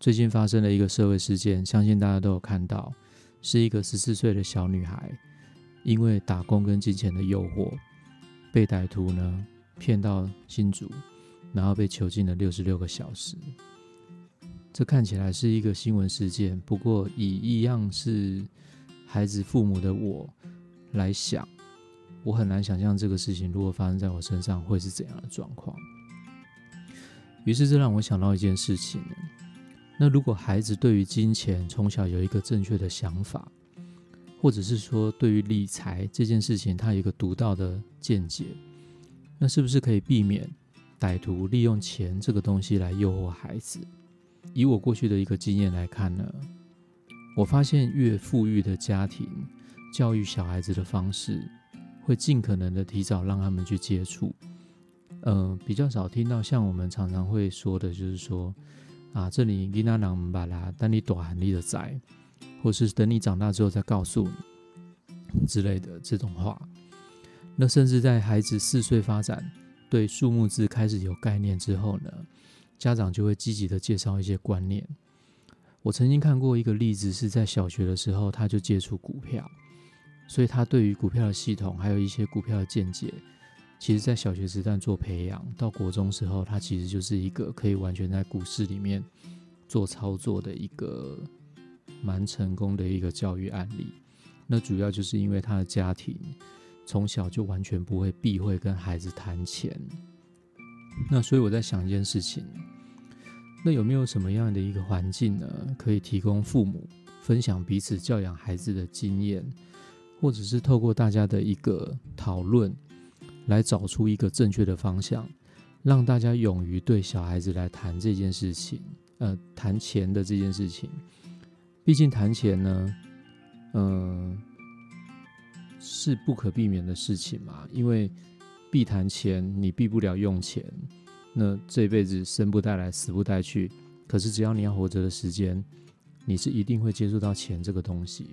最近发生了一个社会事件，相信大家都有看到，是一个十四岁的小女孩，因为打工跟金钱的诱惑，被歹徒呢骗到新竹，然后被囚禁了六十六个小时。这看起来是一个新闻事件，不过以一样是孩子父母的我来想，我很难想象这个事情如果发生在我身上会是怎样的状况。于是这让我想到一件事情。那如果孩子对于金钱从小有一个正确的想法，或者是说对于理财这件事情他有一个独到的见解，那是不是可以避免歹徒利用钱这个东西来诱惑孩子？以我过去的一个经验来看呢，我发现越富裕的家庭教育小孩子的方式，会尽可能的提早让他们去接触。呃，比较少听到像我们常常会说的，就是说。啊，这里你那能把啦，等你短你的在，或是等你长大之后再告诉你之类的这种话。那甚至在孩子四岁发展，对数目字开始有概念之后呢，家长就会积极的介绍一些观念。我曾经看过一个例子，是在小学的时候他就接触股票，所以他对于股票的系统还有一些股票的见解。其实，在小学时段做培养，到国中时候，他其实就是一个可以完全在股市里面做操作的一个蛮成功的一个教育案例。那主要就是因为他的家庭从小就完全不会避讳跟孩子谈钱。那所以我在想一件事情，那有没有什么样的一个环境呢，可以提供父母分享彼此教养孩子的经验，或者是透过大家的一个讨论？来找出一个正确的方向，让大家勇于对小孩子来谈这件事情，呃，谈钱的这件事情。毕竟谈钱呢，嗯，是不可避免的事情嘛。因为必谈钱，你避不了用钱。那这辈子生不带来，死不带去。可是只要你要活着的时间，你是一定会接触到钱这个东西。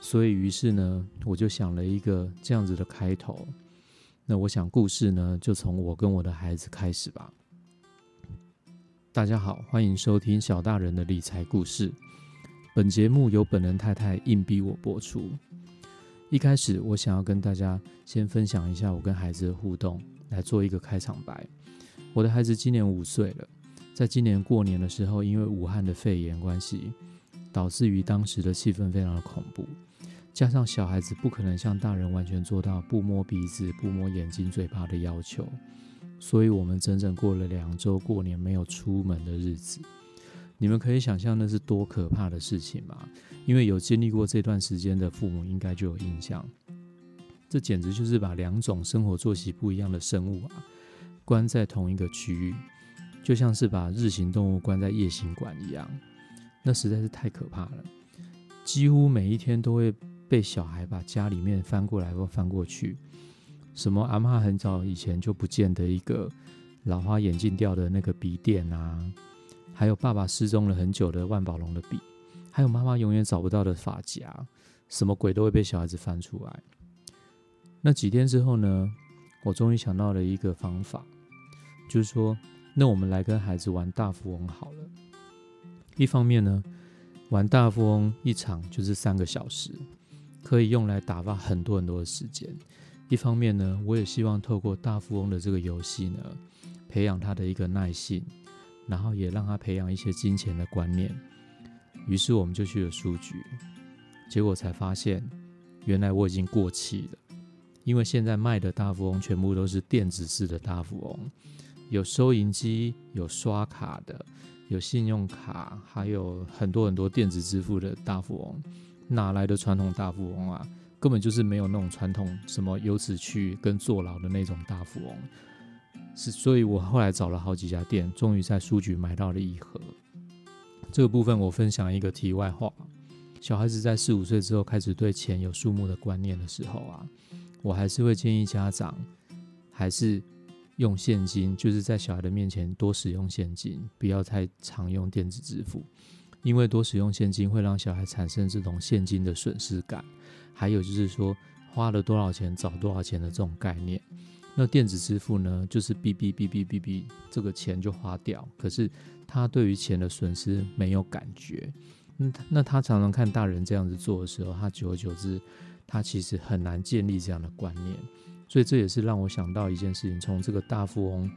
所以，于是呢，我就想了一个这样子的开头。那我想故事呢，就从我跟我的孩子开始吧。大家好，欢迎收听小大人的理财故事。本节目由本人太太硬逼我播出。一开始，我想要跟大家先分享一下我跟孩子的互动，来做一个开场白。我的孩子今年五岁了，在今年过年的时候，因为武汉的肺炎关系，导致于当时的气氛非常的恐怖。加上小孩子不可能像大人完全做到不摸鼻子、不摸眼睛、嘴巴的要求，所以我们整整过了两周过年没有出门的日子。你们可以想象那是多可怕的事情吗？因为有经历过这段时间的父母应该就有印象，这简直就是把两种生活作息不一样的生物啊关在同一个区域，就像是把日行动物关在夜行馆一样，那实在是太可怕了。几乎每一天都会。被小孩把家里面翻过来或翻过去，什么阿妈很早以前就不见的一个老花眼镜掉的那个笔垫啊，还有爸爸失踪了很久的万宝龙的笔，还有妈妈永远找不到的发夹，什么鬼都会被小孩子翻出来。那几天之后呢，我终于想到了一个方法，就是说，那我们来跟孩子玩大富翁好了。一方面呢，玩大富翁一场就是三个小时。可以用来打发很多很多的时间。一方面呢，我也希望透过大富翁的这个游戏呢，培养他的一个耐性，然后也让他培养一些金钱的观念。于是我们就去了书局，结果才发现，原来我已经过气了。因为现在卖的大富翁全部都是电子式的大富翁，有收银机，有刷卡的，有信用卡，还有很多很多电子支付的大富翁。哪来的传统大富翁啊？根本就是没有那种传统什么由此去跟坐牢的那种大富翁。是，所以我后来找了好几家店，终于在书局买到了一盒。这个部分我分享一个题外话：小孩子在四五岁之后开始对钱有数目的观念的时候啊，我还是会建议家长还是用现金，就是在小孩的面前多使用现金，不要太常用电子支付。因为多使用现金会让小孩产生这种现金的损失感，还有就是说花了多少钱找多少钱的这种概念。那电子支付呢，就是哔哔哔哔哔哔，这个钱就花掉，可是他对于钱的损失没有感觉。那那他常常看大人这样子做的时候，他久而久之，他其实很难建立这样的观念。所以这也是让我想到一件事情：从这个大富翁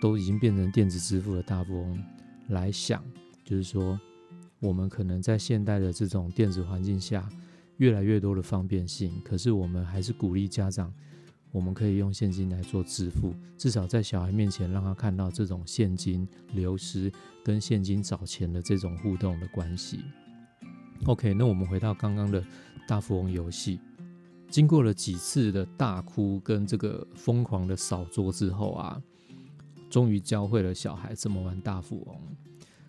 都已经变成电子支付的大富翁来想，就是说，我们可能在现代的这种电子环境下，越来越多的方便性，可是我们还是鼓励家长。我们可以用现金来做支付，至少在小孩面前让他看到这种现金流失跟现金找钱的这种互动的关系。OK，那我们回到刚刚的大富翁游戏，经过了几次的大哭跟这个疯狂的扫桌之后啊，终于教会了小孩怎么玩大富翁。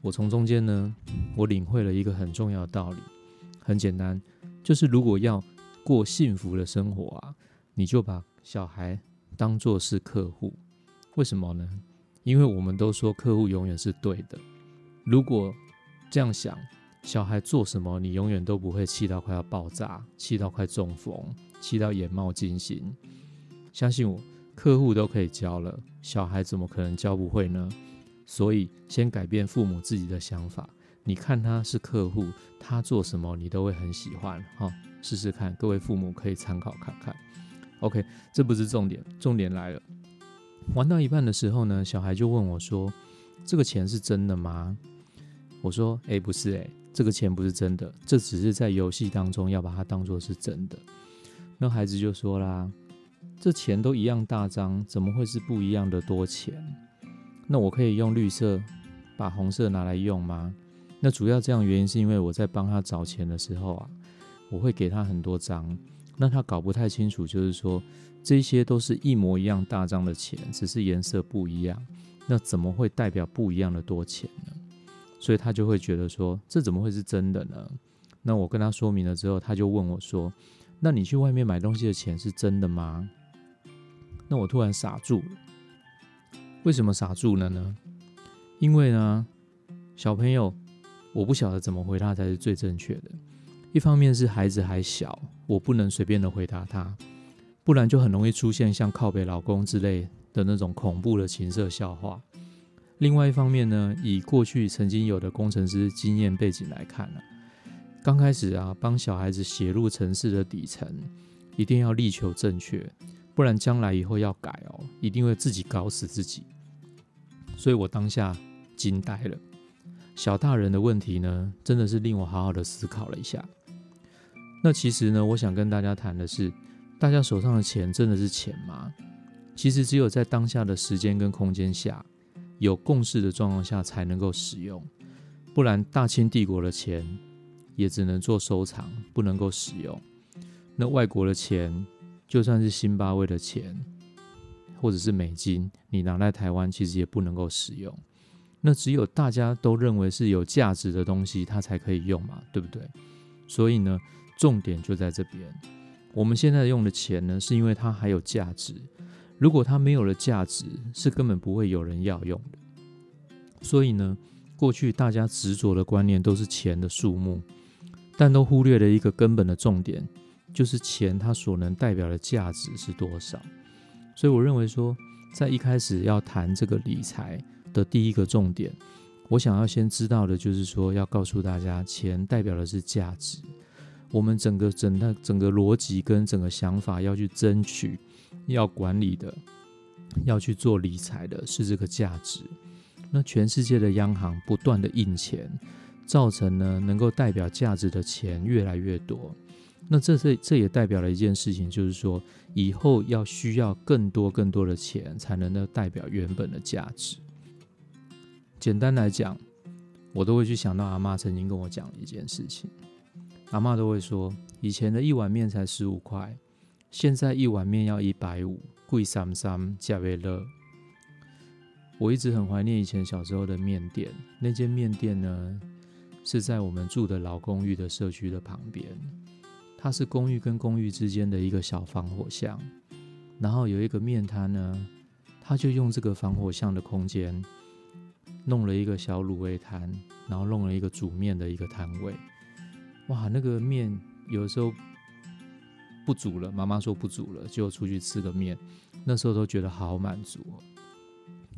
我从中间呢，我领会了一个很重要的道理，很简单，就是如果要过幸福的生活啊，你就把小孩当做是客户，为什么呢？因为我们都说客户永远是对的。如果这样想，小孩做什么，你永远都不会气到快要爆炸，气到快中风，气到眼冒金星。相信我，客户都可以教了，小孩怎么可能教不会呢？所以，先改变父母自己的想法。你看他是客户，他做什么你都会很喜欢。哈，试试看，各位父母可以参考看看。OK，这不是重点，重点来了。玩到一半的时候呢，小孩就问我说：“这个钱是真的吗？”我说：“哎，不是，哎，这个钱不是真的，这只是在游戏当中要把它当做是真的。”那孩子就说啦：“这钱都一样大张，怎么会是不一样的多钱？那我可以用绿色把红色拿来用吗？”那主要这样原因是因为我在帮他找钱的时候啊，我会给他很多张。那他搞不太清楚，就是说这些都是一模一样大张的钱，只是颜色不一样，那怎么会代表不一样的多钱呢？所以他就会觉得说，这怎么会是真的呢？那我跟他说明了之后，他就问我说：“那你去外面买东西的钱是真的吗？”那我突然傻住了。为什么傻住了呢？因为呢，小朋友，我不晓得怎么回答才是最正确的。一方面是孩子还小，我不能随便的回答他，不然就很容易出现像靠北老公之类的那种恐怖的情色笑话。另外一方面呢，以过去曾经有的工程师经验背景来看呢，刚开始啊，帮小孩子写入城市的底层，一定要力求正确，不然将来以后要改哦，一定会自己搞死自己。所以我当下惊呆了，小大人的问题呢，真的是令我好好的思考了一下。那其实呢，我想跟大家谈的是，大家手上的钱真的是钱吗？其实只有在当下的时间跟空间下，有共识的状况下才能够使用，不然大清帝国的钱也只能做收藏，不能够使用。那外国的钱，就算是新巴威的钱，或者是美金，你拿来台湾其实也不能够使用。那只有大家都认为是有价值的东西，它才可以用嘛，对不对？所以呢。重点就在这边。我们现在用的钱呢，是因为它还有价值。如果它没有了价值，是根本不会有人要用的。所以呢，过去大家执着的观念都是钱的数目，但都忽略了一个根本的重点，就是钱它所能代表的价值是多少。所以我认为说，在一开始要谈这个理财的第一个重点，我想要先知道的就是说，要告诉大家，钱代表的是价值。我们整个整个整个逻辑跟整个想法要去争取，要管理的，要去做理财的是这个价值。那全世界的央行不断的印钱，造成呢能够代表价值的钱越来越多。那这这这也代表了一件事情，就是说以后要需要更多更多的钱才能够代表原本的价值。简单来讲，我都会去想到阿妈曾经跟我讲的一件事情。阿妈都会说，以前的一碗面才十五块，现在一碗面要一百五，贵三三，价位乐。我一直很怀念以前小时候的面店，那间面店呢是在我们住的老公寓的社区的旁边，它是公寓跟公寓之间的一个小防火巷，然后有一个面摊呢，他就用这个防火巷的空间弄了一个小卤味摊，然后弄了一个煮面的一个摊位。哇，那个面有时候不煮了，妈妈说不煮了，就出去吃个面。那时候都觉得好满足。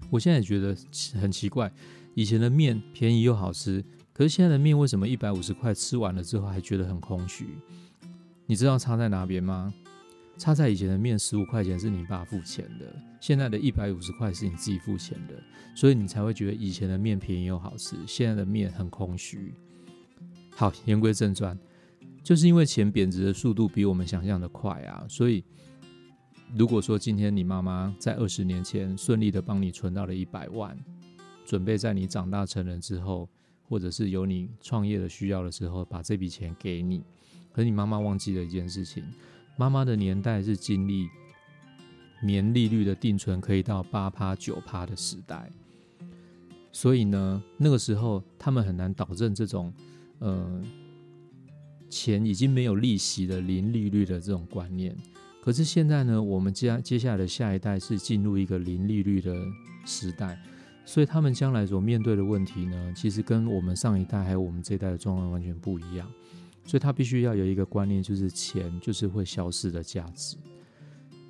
我现在也觉得很奇怪，以前的面便宜又好吃，可是现在的面为什么一百五十块吃完了之后还觉得很空虚？你知道差在哪边吗？差在以前的面十五块钱是你爸付钱的，现在的一百五十块是你自己付钱的，所以你才会觉得以前的面便宜又好吃，现在的面很空虚。好，言归正传，就是因为钱贬值的速度比我们想象的快啊，所以如果说今天你妈妈在二十年前顺利的帮你存到了一百万，准备在你长大成人之后，或者是有你创业的需要的时候，把这笔钱给你，可是你妈妈忘记了一件事情。妈妈的年代是经历年利率的定存可以到八趴九趴的时代，所以呢，那个时候他们很难导正这种呃钱已经没有利息的零利率的这种观念。可是现在呢，我们接接下来的下一代是进入一个零利率的时代，所以他们将来所面对的问题呢，其实跟我们上一代还有我们这一代的状况完全不一样。所以他必须要有一个观念，就是钱就是会消失的价值。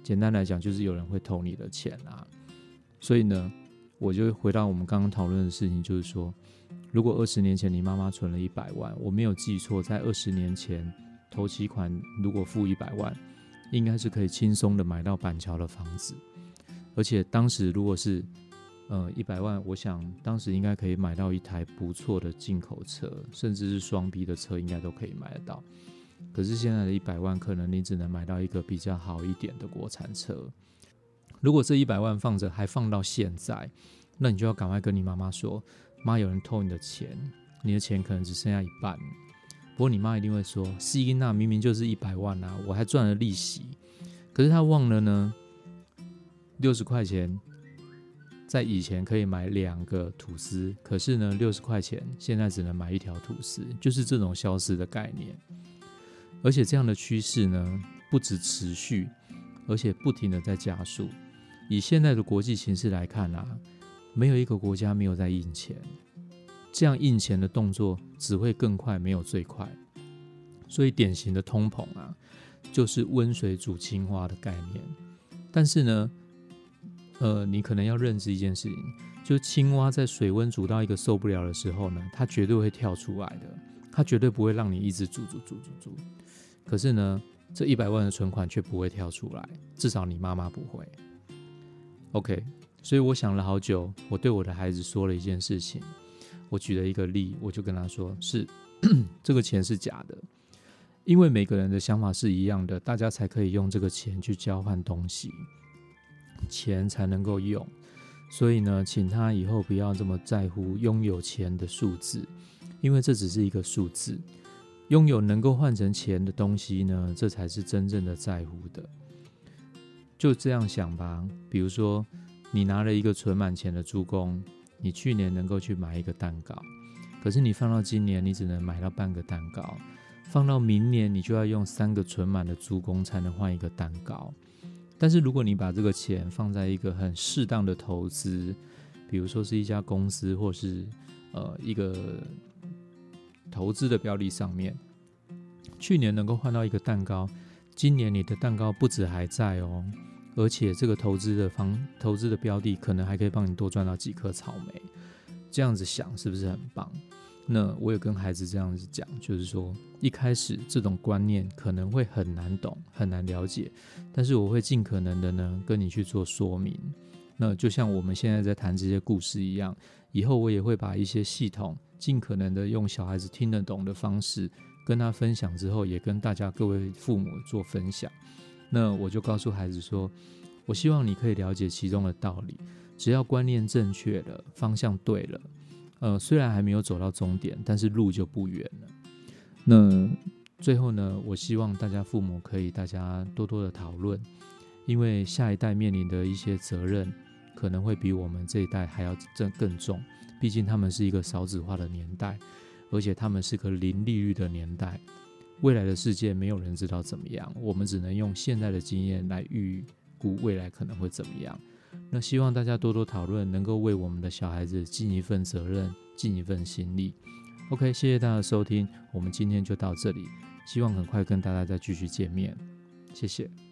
简单来讲，就是有人会偷你的钱啊。所以呢，我就回到我们刚刚讨论的事情，就是说，如果二十年前你妈妈存了一百万，我没有记错，在二十年前头期款如果付一百万，应该是可以轻松的买到板桥的房子。而且当时如果是呃，一百万，我想当时应该可以买到一台不错的进口车，甚至是双 B 的车，应该都可以买得到。可是现在的一百万，可能你只能买到一个比较好一点的国产车。如果这一百万放着，还放到现在，那你就要赶快跟你妈妈说：“妈，有人偷你的钱，你的钱可能只剩下一半。”不过你妈一定会说：“西因娜明明就是一百万啊，我还赚了利息。”可是她忘了呢，六十块钱。在以前可以买两个吐司，可是呢，六十块钱现在只能买一条吐司，就是这种消失的概念。而且这样的趋势呢，不止持续，而且不停的在加速。以现在的国际形势来看啊，没有一个国家没有在印钱，这样印钱的动作只会更快，没有最快。所以典型的通膨啊，就是温水煮青蛙的概念。但是呢，呃，你可能要认知一件事情，就青蛙在水温煮到一个受不了的时候呢，它绝对会跳出来的，它绝对不会让你一直煮煮煮煮煮。可是呢，这一百万的存款却不会跳出来，至少你妈妈不会。OK，所以我想了好久，我对我的孩子说了一件事情，我举了一个例，我就跟他说，是 这个钱是假的，因为每个人的想法是一样的，大家才可以用这个钱去交换东西。钱才能够用，所以呢，请他以后不要这么在乎拥有钱的数字，因为这只是一个数字。拥有能够换成钱的东西呢，这才是真正的在乎的。就这样想吧，比如说，你拿了一个存满钱的猪公，你去年能够去买一个蛋糕，可是你放到今年，你只能买到半个蛋糕；放到明年，你就要用三个存满的猪公才能换一个蛋糕。但是如果你把这个钱放在一个很适当的投资，比如说是一家公司，或是呃一个投资的标的上面，去年能够换到一个蛋糕，今年你的蛋糕不止还在哦，而且这个投资的方投资的标的可能还可以帮你多赚到几颗草莓，这样子想是不是很棒？那我也跟孩子这样子讲，就是说一开始这种观念可能会很难懂、很难了解，但是我会尽可能的呢跟你去做说明。那就像我们现在在谈这些故事一样，以后我也会把一些系统尽可能的用小孩子听得懂的方式跟他分享，之后也跟大家各位父母做分享。那我就告诉孩子说，我希望你可以了解其中的道理，只要观念正确了，方向对了。呃，虽然还没有走到终点，但是路就不远了。那最后呢，我希望大家父母可以大家多多的讨论，因为下一代面临的一些责任可能会比我们这一代还要更更重。毕竟他们是一个少子化的年代，而且他们是个零利率的年代。未来的世界没有人知道怎么样，我们只能用现在的经验来预估未来可能会怎么样。那希望大家多多讨论，能够为我们的小孩子尽一份责任，尽一份心力。OK，谢谢大家的收听，我们今天就到这里，希望很快跟大家再继续见面，谢谢。